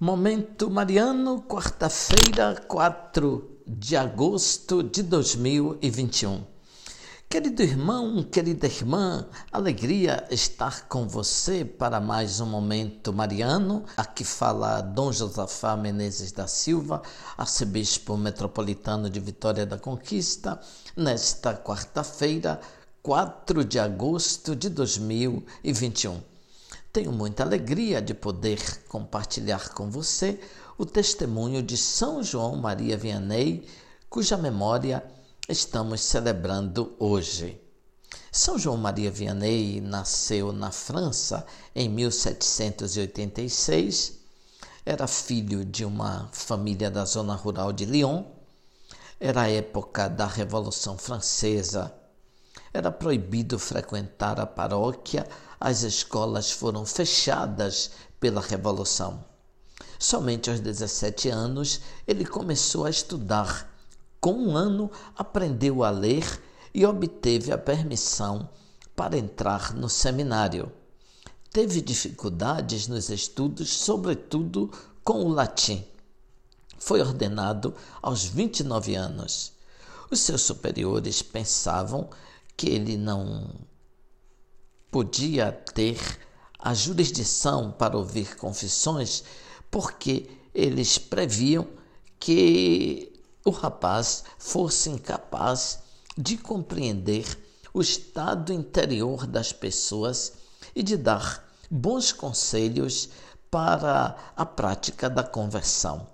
Momento Mariano, quarta-feira, 4 de agosto de 2021. Querido irmão, querida irmã, alegria estar com você para mais um Momento Mariano. Aqui fala Dom Josafá Menezes da Silva, arcebispo metropolitano de Vitória da Conquista, nesta quarta-feira, 4 de agosto de 2021. Tenho muita alegria de poder compartilhar com você o testemunho de São João Maria Vianney, cuja memória estamos celebrando hoje. São João Maria Vianney nasceu na França em 1786. Era filho de uma família da zona rural de Lyon. Era a época da Revolução Francesa. Era proibido frequentar a paróquia as escolas foram fechadas pela Revolução. Somente aos 17 anos ele começou a estudar. Com um ano, aprendeu a ler e obteve a permissão para entrar no seminário. Teve dificuldades nos estudos, sobretudo com o latim. Foi ordenado aos 29 anos. Os seus superiores pensavam que ele não podia ter a jurisdição para ouvir confissões, porque eles previam que o rapaz fosse incapaz de compreender o estado interior das pessoas e de dar bons conselhos para a prática da conversão.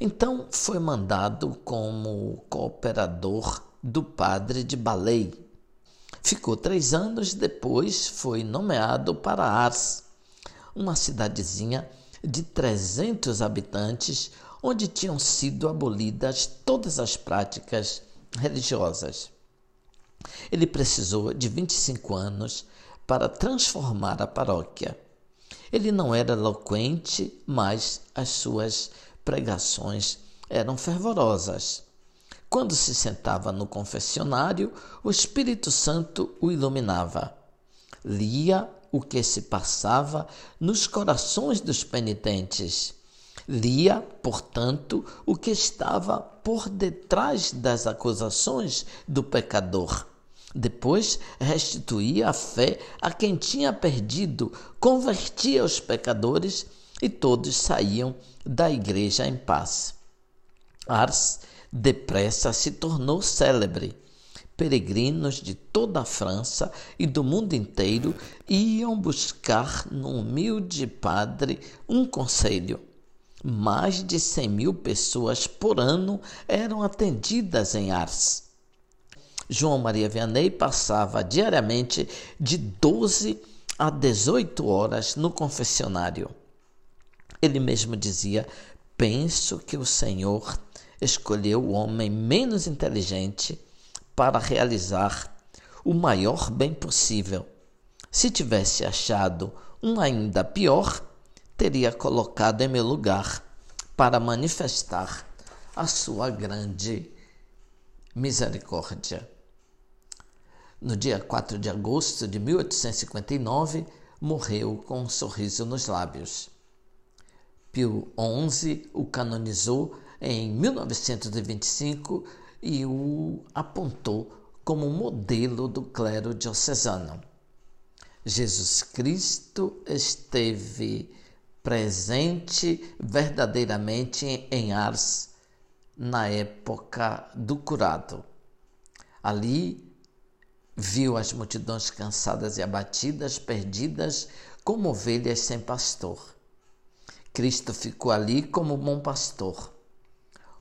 Então foi mandado como cooperador do padre de Balei, Ficou três anos depois, foi nomeado para Ars, uma cidadezinha de 300 habitantes, onde tinham sido abolidas todas as práticas religiosas. Ele precisou de 25 anos para transformar a paróquia. Ele não era eloquente, mas as suas pregações eram fervorosas. Quando se sentava no confessionário, o Espírito Santo o iluminava. Lia o que se passava nos corações dos penitentes. Lia, portanto, o que estava por detrás das acusações do pecador. Depois restituía a fé a quem tinha perdido, convertia os pecadores e todos saíam da igreja em paz. Ars depressa se tornou célebre. Peregrinos de toda a França e do mundo inteiro iam buscar no humilde padre um conselho. Mais de cem mil pessoas por ano eram atendidas em Ars. João Maria Vianney passava diariamente de 12 a 18 horas no confessionário. Ele mesmo dizia: Penso que o Senhor escolheu o homem menos inteligente para realizar o maior bem possível. Se tivesse achado um ainda pior, teria colocado em meu lugar para manifestar a sua grande misericórdia. No dia 4 de agosto de 1859, morreu com um sorriso nos lábios. Pio XI o canonizou em 1925 e o apontou como modelo do clero diocesano. Jesus Cristo esteve presente verdadeiramente em Ars na época do curado. Ali viu as multidões cansadas e abatidas, perdidas, como ovelhas sem pastor. Cristo ficou ali como bom pastor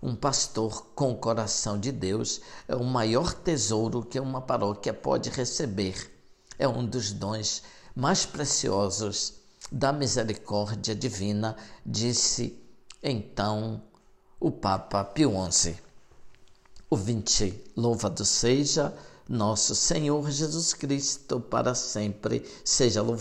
um pastor com o coração de Deus é o maior tesouro que uma paróquia pode receber. É um dos dons mais preciosos da misericórdia divina, disse então o Papa Pio XI. O 20, louvado seja nosso Senhor Jesus Cristo, para sempre seja louvado.